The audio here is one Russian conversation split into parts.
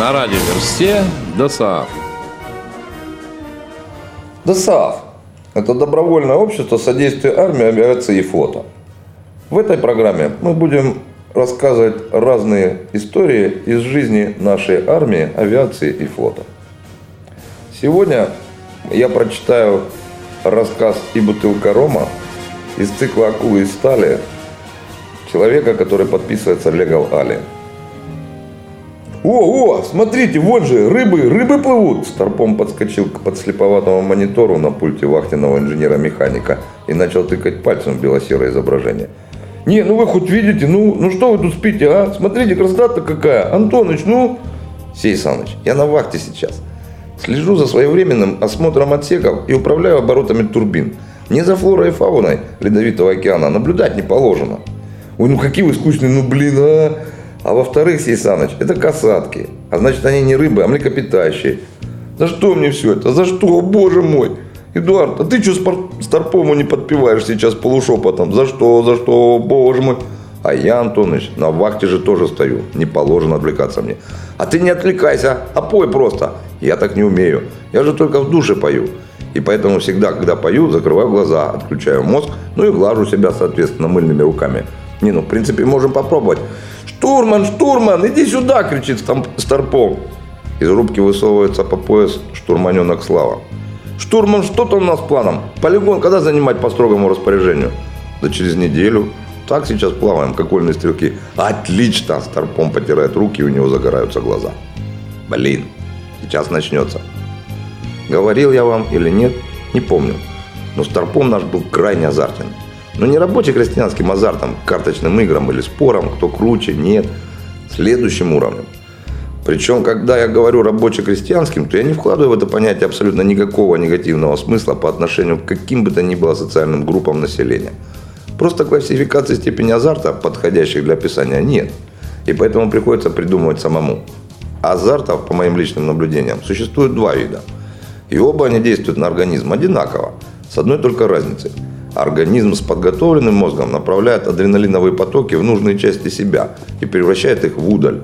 На радиоверсте ДОСААФ. ДОСААФ – это добровольное общество содействия армии, авиации и флота. В этой программе мы будем рассказывать разные истории из жизни нашей армии, авиации и флота. Сегодня я прочитаю рассказ «И бутылка рома» из цикла «Акулы из стали» человека, который подписывается Legal Ali. О, о, смотрите, вон же, рыбы, рыбы плывут. Старпом подскочил к подслеповатому монитору на пульте вахтенного инженера-механика и начал тыкать пальцем в белосерое изображение. Не, ну вы хоть видите, ну, ну что вы тут спите, а? Смотрите, красота-то какая. Антоныч, ну... Сей Саныч, я на вахте сейчас. Слежу за своевременным осмотром отсеков и управляю оборотами турбин. Не за флорой и фауной Ледовитого океана наблюдать не положено. Ой, ну какие вы скучные, ну блин, а... А во-вторых, Сей Саныч, это касатки. А значит, они не рыбы, а млекопитающие. За что мне все это? За что? О, боже мой! Эдуард, а ты что Старпому не подпеваешь сейчас полушепотом? За что? За что? О, боже мой! А я, Антоныч, на вахте же тоже стою. Не положено отвлекаться мне. А ты не отвлекайся, а пой просто. Я так не умею. Я же только в душе пою. И поэтому всегда, когда пою, закрываю глаза, отключаю мозг, ну и глажу себя, соответственно, мыльными руками. Не, ну, в принципе, можем попробовать. «Штурман, штурман, иди сюда!» – кричит Старпом. Из рубки высовывается по пояс штурманенок Слава. «Штурман, что там у нас планом? Полигон когда занимать по строгому распоряжению?» «Да через неделю. Так сейчас плаваем, как вольные стрелки». «Отлично!» – Старпом потирает руки, и у него загораются глаза. «Блин, сейчас начнется». Говорил я вам или нет, не помню. Но Старпом наш был крайне азартен. Но не рабочий крестьянским азартом, карточным играм или спором, кто круче, нет. Следующим уровнем. Причем, когда я говорю рабоче-крестьянским, то я не вкладываю в это понятие абсолютно никакого негативного смысла по отношению к каким бы то ни было социальным группам населения. Просто классификации степени азарта, подходящих для описания, нет. И поэтому приходится придумывать самому. Азартов, по моим личным наблюдениям, существует два вида. И оба они действуют на организм одинаково, с одной только разницей – Организм с подготовленным мозгом направляет адреналиновые потоки в нужные части себя и превращает их в удаль.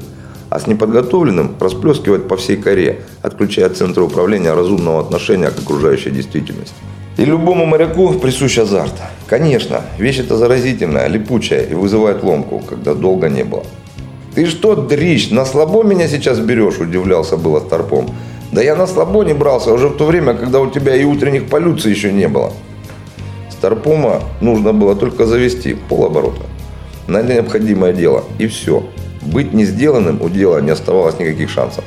А с неподготовленным расплескивает по всей коре, отключая центры управления разумного отношения к окружающей действительности. И любому моряку присущ азарт. Конечно, вещь эта заразительная, липучая и вызывает ломку, когда долго не было. «Ты что, дрищ, на слабо меня сейчас берешь?» – удивлялся было Старпом. «Да я на слабо не брался уже в то время, когда у тебя и утренних полюций еще не было». Старпома нужно было только завести полоборота на необходимое дело. И все. Быть не сделанным у дела не оставалось никаких шансов.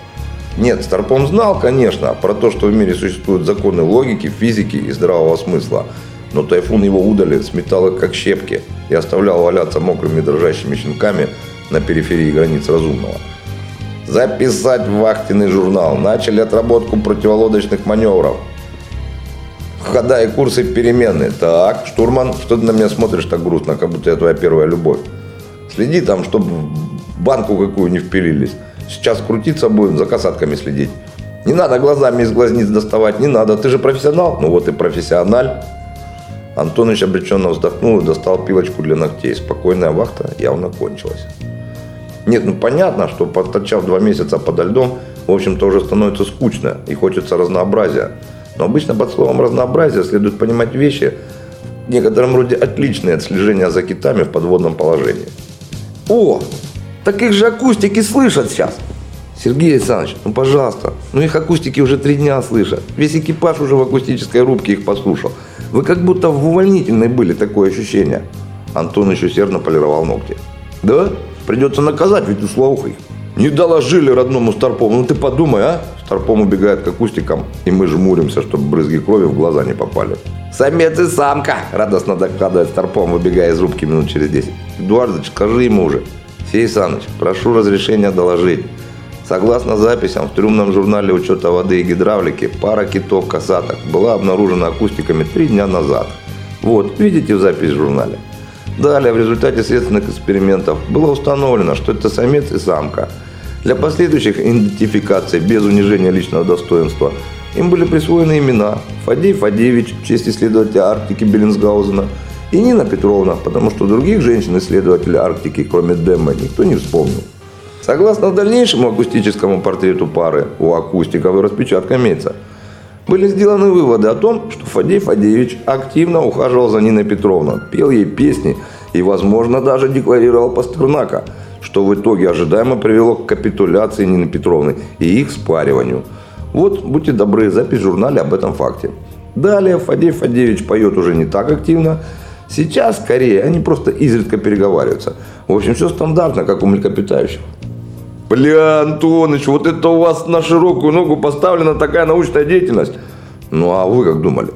Нет, Старпом знал, конечно, про то, что в мире существуют законы логики, физики и здравого смысла. Но тайфун его удали, сметал их как щепки и оставлял валяться мокрыми дрожащими щенками на периферии границ разумного. Записать в вахтенный журнал. Начали отработку противолодочных маневров хода и курсы переменные. Так, штурман, что ты на меня смотришь так грустно, как будто я твоя первая любовь. Следи там, чтобы банку какую не впилились. Сейчас крутиться будем, за касатками следить. Не надо глазами из глазниц доставать, не надо. Ты же профессионал. Ну вот и профессиональ. Антоныч обреченно вздохнул и достал пилочку для ногтей. Спокойная вахта явно кончилась. Нет, ну понятно, что подточав два месяца подо льдом, в общем-то уже становится скучно и хочется разнообразия. Но обычно под словом разнообразие следует понимать вещи, в некотором роде отличные от слежения за китами в подводном положении. О, так их же акустики слышат сейчас. Сергей Александрович, ну пожалуйста, ну их акустики уже три дня слышат. Весь экипаж уже в акустической рубке их послушал. Вы как будто в увольнительной были, такое ощущение. Антон еще усердно полировал ногти. Да? Придется наказать, ведь условухой. Не доложили родному Старпому. Ну ты подумай, а? Старпом убегает к акустикам, и мы жмуримся, чтобы брызги крови в глаза не попали. «Самец и самка!» – радостно докладывает Старпом, выбегая из рубки минут через 10. «Эдуардович, скажи ему уже!» «Сей Саныч, прошу разрешения доложить. Согласно записям в трюмном журнале учета воды и гидравлики, пара китов-касаток была обнаружена акустиками три дня назад. Вот, видите в запись в журнале. Далее, в результате следственных экспериментов, было установлено, что это самец и самка – для последующих идентификаций без унижения личного достоинства им были присвоены имена Фадей Фадеевич в честь исследователя Арктики Беллинсгаузена и Нина Петровна, потому что других женщин-исследователей Арктики, кроме Демма, никто не вспомнил. Согласно дальнейшему акустическому портрету пары, у акустиков и распечатка имеется, были сделаны выводы о том, что Фадей Фадеевич активно ухаживал за Ниной Петровной, пел ей песни и, возможно, даже декларировал Пастернака, что в итоге ожидаемо привело к капитуляции Нины Петровны и их спариванию. Вот, будьте добры, запись в журнале об этом факте. Далее Фадей Фадеевич поет уже не так активно. Сейчас, скорее, они просто изредка переговариваются. В общем, все стандартно, как у млекопитающих. Бля, Антоныч, вот это у вас на широкую ногу поставлена такая научная деятельность. Ну, а вы как думали?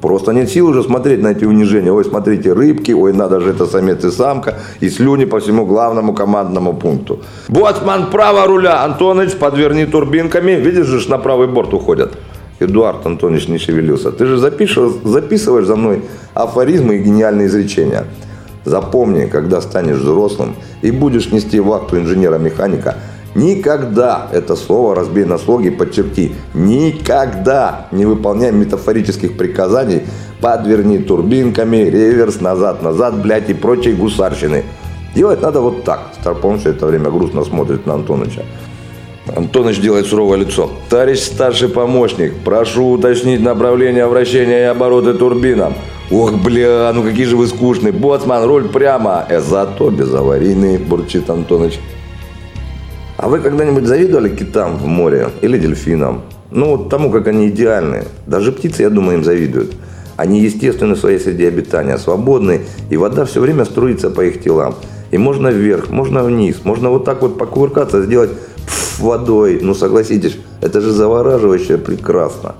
Просто нет сил уже смотреть на эти унижения. Ой, смотрите, рыбки, ой, надо же это самец и самка, и слюни по всему главному командному пункту. Боцман, право руля, Антоныч, подверни турбинками. Видишь же, на правый борт уходят. Эдуард Антонович не шевелился. Ты же запишешь, записываешь за мной афоризмы и гениальные изречения. Запомни, когда станешь взрослым и будешь нести вахту инженера-механика, никогда это слово разбей на слоги, подчерти, никогда не выполняй метафорических приказаний, подверни турбинками, реверс, назад-назад, блядь, и прочей гусарщины. Делать надо вот так. Старпом все это время грустно смотрит на Антоновича. Антоныч делает суровое лицо. Товарищ старший помощник, прошу уточнить направление вращения и обороты турбинам. Ох, бля, ну какие же вы скучные. Боцман, руль прямо. Э, зато безаварийный, бурчит Антоныч. А вы когда-нибудь завидовали китам в море или дельфинам? Ну, вот тому, как они идеальны. Даже птицы, я думаю, им завидуют. Они естественны в своей среде обитания, свободны, и вода все время струится по их телам. И можно вверх, можно вниз, можно вот так вот покувыркаться, сделать пф, водой. Ну, согласитесь, это же завораживающе прекрасно.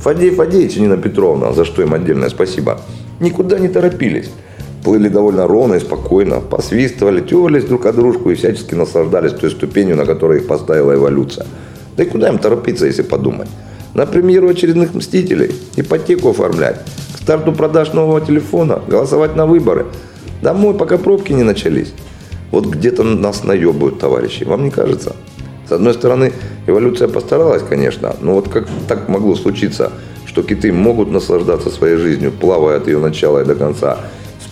Фадей Фадеевич и Нина Петровна, за что им отдельное спасибо, никуда не торопились. Плыли довольно ровно и спокойно, посвистывали, терлись друг от дружку и всячески наслаждались той ступенью, на которой их поставила эволюция. Да и куда им торопиться, если подумать? На премьеру очередных «Мстителей», ипотеку оформлять, к старту продаж нового телефона, голосовать на выборы. Домой, пока пробки не начались. Вот где-то нас наебывают, товарищи, вам не кажется? С одной стороны, эволюция постаралась, конечно, но вот как так могло случиться, что киты могут наслаждаться своей жизнью, плавая от ее начала и до конца,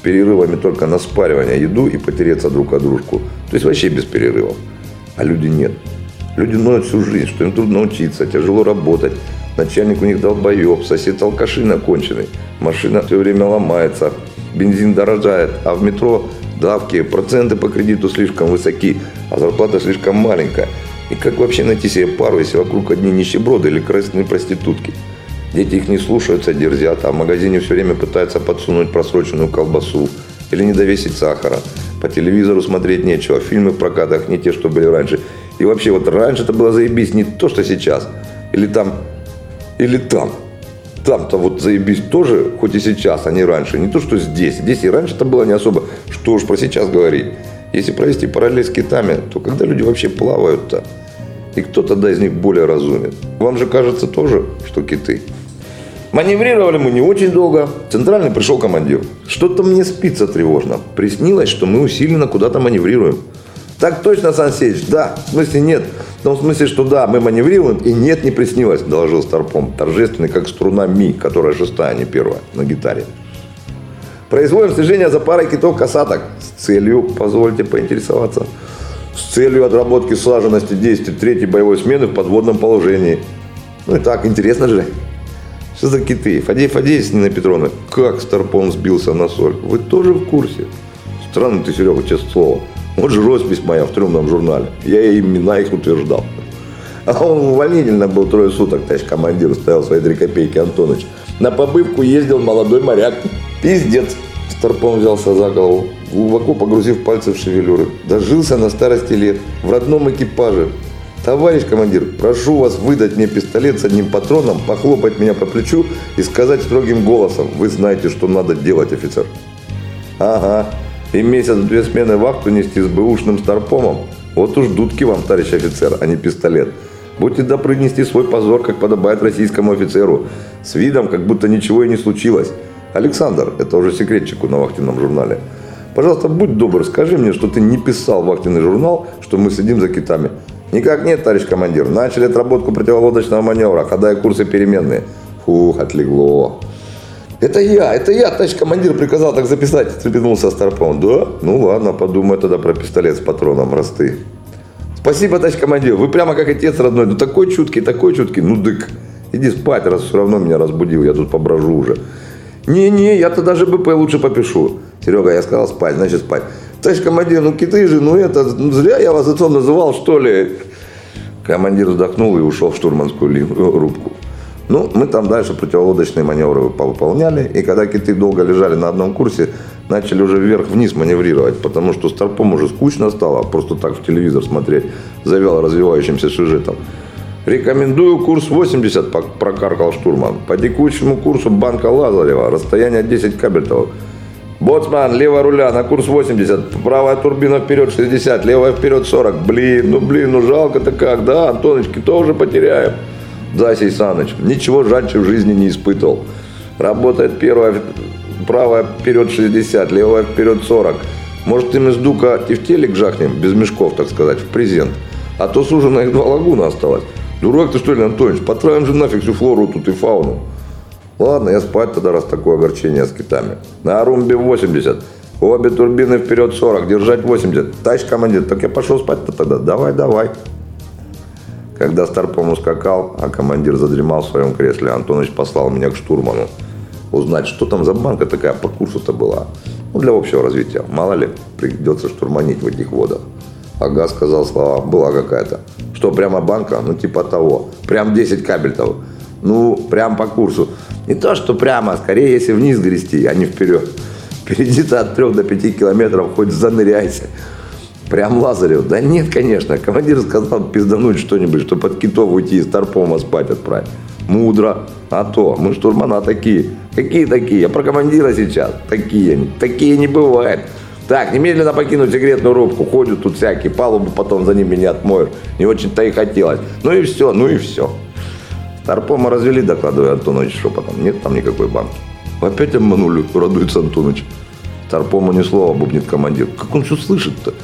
перерывами только на спаривание, еду и потереться друг от дружку. То есть вообще без перерывов. А люди нет. Люди ноют всю жизнь, что им трудно учиться, тяжело работать. Начальник у них долбоеб, сосед алкаши наконченный. Машина все время ломается, бензин дорожает, а в метро давки, проценты по кредиту слишком высоки, а зарплата слишком маленькая. И как вообще найти себе пару, если вокруг одни нищеброды или красные проститутки? Дети их не слушаются, дерзят, а в магазине все время пытаются подсунуть просроченную колбасу или не довесить сахара. По телевизору смотреть нечего, фильмы в прокатах не те, что были раньше. И вообще вот раньше это было заебись не то, что сейчас. Или там, или там. Там-то вот заебись тоже, хоть и сейчас, а не раньше. Не то, что здесь. Здесь и раньше это было не особо. Что уж про сейчас говорить. Если провести параллель с китами, то когда люди вообще плавают-то? И кто тогда из них более разумен? Вам же кажется тоже, что киты. Маневрировали мы не очень долго. Центральный пришел командир. Что-то мне спится тревожно. Приснилось, что мы усиленно куда-то маневрируем. Так точно, Сан Сеич, да. В смысле нет. В том смысле, что да, мы маневрируем, и нет, не приснилось, доложил Старпом. Торжественный, как струна Ми, которая шестая, а не первая, на гитаре. Производим слежение за парой китов-касаток с целью, позвольте поинтересоваться, с целью отработки слаженности действий третьей боевой смены в подводном положении. Ну и так, интересно же. Что за киты? Фадей Фадеевич, Нина Петровна, как Старпом сбился на соль? Вы тоже в курсе? Странно ты, Серега, честное слово. Вот же роспись моя в трюмном журнале. Я имена их утверждал. А он увольнительно был трое суток, товарищ командир, ставил свои три копейки Антоныч. На побывку ездил молодой моряк. Пиздец. Старпом взялся за голову, глубоко погрузив пальцы в шевелюры. Дожился на старости лет, в родном экипаже. Товарищ командир, прошу вас выдать мне пистолет с одним патроном, похлопать меня по плечу и сказать строгим голосом, вы знаете, что надо делать, офицер. Ага, и месяц две смены вахту нести с бэушным старпомом. Вот уж дудки вам, товарищ офицер, а не пистолет. Будьте добры нести свой позор, как подобает российскому офицеру, с видом, как будто ничего и не случилось. Александр, это уже секретчику на вахтенном журнале. Пожалуйста, будь добр, скажи мне, что ты не писал вахтенный журнал, что мы следим за китами. Никак нет, товарищ командир. Начали отработку противолодочного маневра, хода и курсы переменные. Фух, отлегло. Это я, это я, товарищ командир приказал так записать, встрепенулся Старпом. Да? Ну ладно, подумай тогда про пистолет с патроном, раз ты. Спасибо, товарищ командир, вы прямо как отец родной, ну такой чуткий, такой чуткий, ну дык, иди спать, раз все равно меня разбудил, я тут поброжу уже. Не-не, я-то даже БП лучше попишу. Серега, я сказал спать, значит спать. Товарищ командир, ну киты же, ну это, ну, зря я вас отцом называл, что ли? Командир вздохнул и ушел в штурманскую ли- рубку. Ну, мы там дальше противолодочные маневры выполняли, и когда киты долго лежали на одном курсе, начали уже вверх-вниз маневрировать, потому что старпом уже скучно стало, просто так в телевизор смотреть, завял развивающимся сюжетом. Рекомендую курс 80, пок- прокаркал штурман. По текущему курсу банка Лазарева, расстояние 10 кабельтов. Боцман, левая руля на курс 80, правая турбина вперед 60, левая вперед 40. Блин, ну блин, ну жалко-то как, да, Антоночки, тоже потеряем. Да, Сей Саныч, ничего жальче в жизни не испытывал. Работает первая, правая вперед 60, левая вперед 40. Может, им из дука тефтелик жахнем, без мешков, так сказать, в презент. А то сужено их два лагуна осталось. Дурак ты что ли, Антонович, потравим же нафиг всю флору тут и фауну. Ладно, я спать тогда, раз такое огорчение с китами. На румбе 80. Обе турбины вперед 40, держать 80. Товарищ командир, так я пошел спать-то тогда. Давай, давай. Когда Старпом ускакал, а командир задремал в своем кресле, Антонович послал меня к штурману. Узнать, что там за банка такая по курсу-то была. Ну, для общего развития. Мало ли, придется штурманить в этих водах. Ага, сказал слова, была какая-то. Что, прямо банка? Ну, типа того. Прям 10 кабельтов. Ну, прям по курсу. Не то, что прямо, скорее, если вниз грести, а не вперед. Впереди-то от 3 до 5 километров хоть заныряйся. Прям Лазарев? Да нет, конечно. Командир сказал пиздануть что-нибудь, что под китов уйти из Тарпома спать отправить. Мудро. А то, мы штурмана такие. Какие такие? Я про командира сейчас. Такие. Такие не бывает. Так, немедленно покинуть секретную рубку. Ходят тут всякие, палубу потом за ними не отмоют. Не очень-то и хотелось. Ну и все, ну и все. Старпома развели, докладывая Антонович шепотом. Нет там никакой банки. Опять обманули, радуется Антонович. Старпому ни слова, бубнит командир. Как он все слышит-то?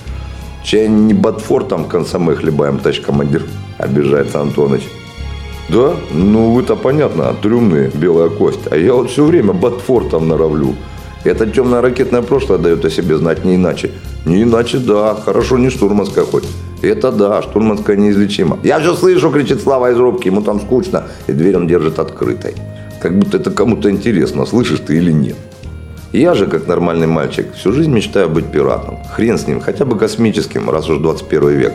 Чай не Батфортом консомы хлебаем, товарищ командир, обижается Антоныч. Да? Ну вы-то понятно, трюмные, белая кость. А я вот все время Батфортом норовлю. Это темное ракетное прошлое дает о себе знать не иначе. Не иначе, да. Хорошо, не штурманская хоть. Это да, штурманская неизлечима. Я же слышу, кричит Слава из рубки, ему там скучно. И дверь он держит открытой. Как будто это кому-то интересно, слышишь ты или нет. Я же, как нормальный мальчик, всю жизнь мечтаю быть пиратом. Хрен с ним, хотя бы космическим, раз уж 21 век.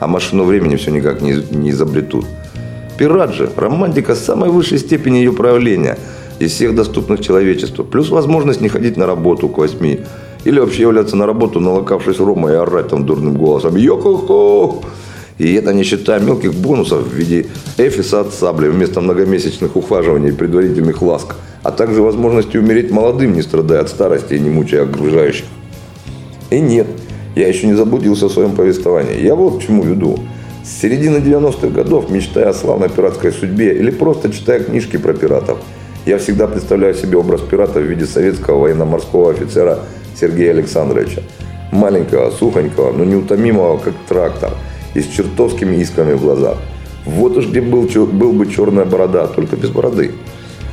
А машину времени все никак не, не изобретут. Пират же, романтика самой высшей степени ее проявления из всех доступных человечеству. Плюс возможность не ходить на работу к восьми. Или вообще являться на работу, налокавшись рома и орать там дурным голосом. Йо-хо-хо! И это не считая мелких бонусов в виде эфиса от сабли вместо многомесячных ухаживаний и предварительных ласк, а также возможности умереть молодым, не страдая от старости и не мучая окружающих. И нет, я еще не заблудился в своем повествовании. Я вот к чему веду. С середины 90-х годов, мечтая о славной пиратской судьбе или просто читая книжки про пиратов, я всегда представляю себе образ пирата в виде советского военно-морского офицера Сергея Александровича. Маленького, сухонького, но неутомимого, как трактор, и с чертовскими искрами в глазах. Вот уж где был, был бы черная борода, только без бороды.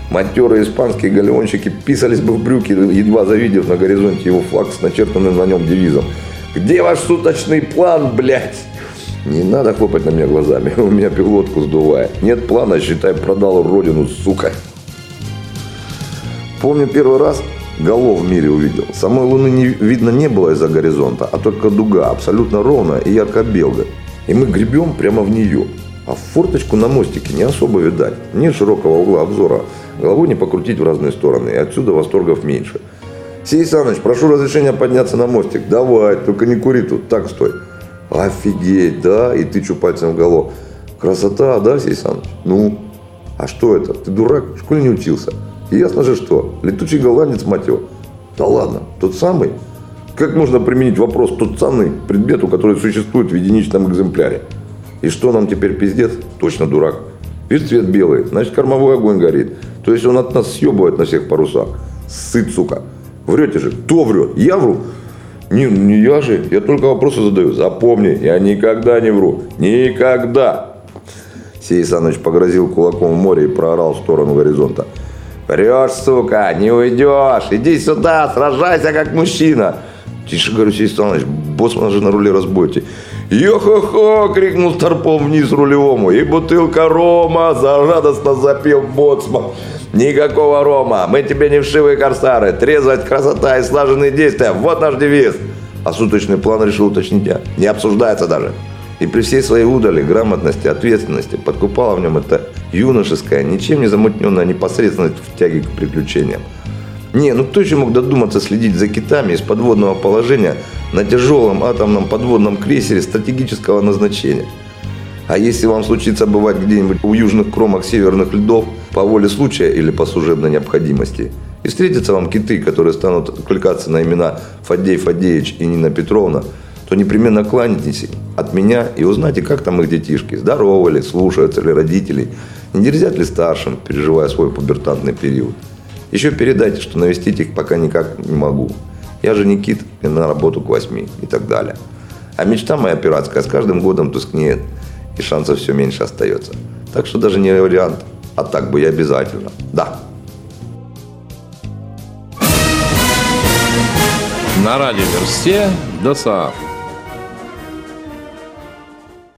Матерые испанские галеонщики писались бы в брюки, едва завидев на горизонте его флаг с начертанным на нем девизом. «Где ваш суточный план, блядь?» Не надо хлопать на меня глазами, у меня пилотку сдувает. Нет плана, считай, продал родину, сука. Помню первый раз голов в мире увидел. Самой луны не видно не было из-за горизонта, а только дуга, абсолютно ровная и ярко-белая. И мы гребем прямо в нее. А в форточку на мостике не особо видать. Нет широкого угла обзора. Голову не покрутить в разные стороны. И отсюда восторгов меньше. Сей Саныч, прошу разрешения подняться на мостик. Давай, только не кури тут. Так, стой. Офигеть, да? И тычу пальцем в голову. Красота, да, Сей Саныч? Ну, а что это? Ты дурак, в школе не учился. И ясно же что, летучий голландец, мать его. Да ладно, тот самый? Как можно применить вопрос тот самый к предмету, который существует в единичном экземпляре? И что нам теперь пиздец? Точно дурак. Видишь, цвет белый, значит кормовой огонь горит. То есть он от нас съебывает на всех парусах. Сыт, сука. Врете же. Кто врет? Я вру? Не, не я же. Я только вопросы задаю. Запомни, я никогда не вру. Никогда. Сей Саныч погрозил кулаком в море и проорал в сторону горизонта. Врешь, сука, не уйдешь. Иди сюда, сражайся как мужчина. Тише, говорю, Сей Саныч, боссман же на руле разбойте. «Йо-хо-хо!» – крикнул Старпом вниз рулевому. «И бутылка рома!» – зарадостно запел боцман. «Никакого рома! Мы тебе не вшивые корсары! Трезвость, красота и слаженные действия – вот наш девиз!» А суточный план решил уточнить я. Не обсуждается даже. И при всей своей удали, грамотности, ответственности подкупала в нем эта юношеская, ничем не замутненная непосредственность в тяге к приключениям. Не, ну кто еще мог додуматься следить за китами из подводного положения на тяжелом атомном подводном крейсере стратегического назначения? А если вам случится бывать где-нибудь у южных кромок северных льдов по воле случая или по служебной необходимости, и встретятся вам киты, которые станут откликаться на имена Фадей Фадеевич и Нина Петровна, то непременно кланяйтесь от меня и узнайте, как там их детишки, здоровы ли, слушаются ли родителей, не дерзят ли старшим, переживая свой пубертантный период. Еще передайте, что навестить их пока никак не могу. Я же не кит, и на работу к восьми и так далее. А мечта моя пиратская с каждым годом тускнеет, и шансов все меньше остается. Так что даже не вариант, а так бы я обязательно. Да. На радиоверсте ДОСААФ.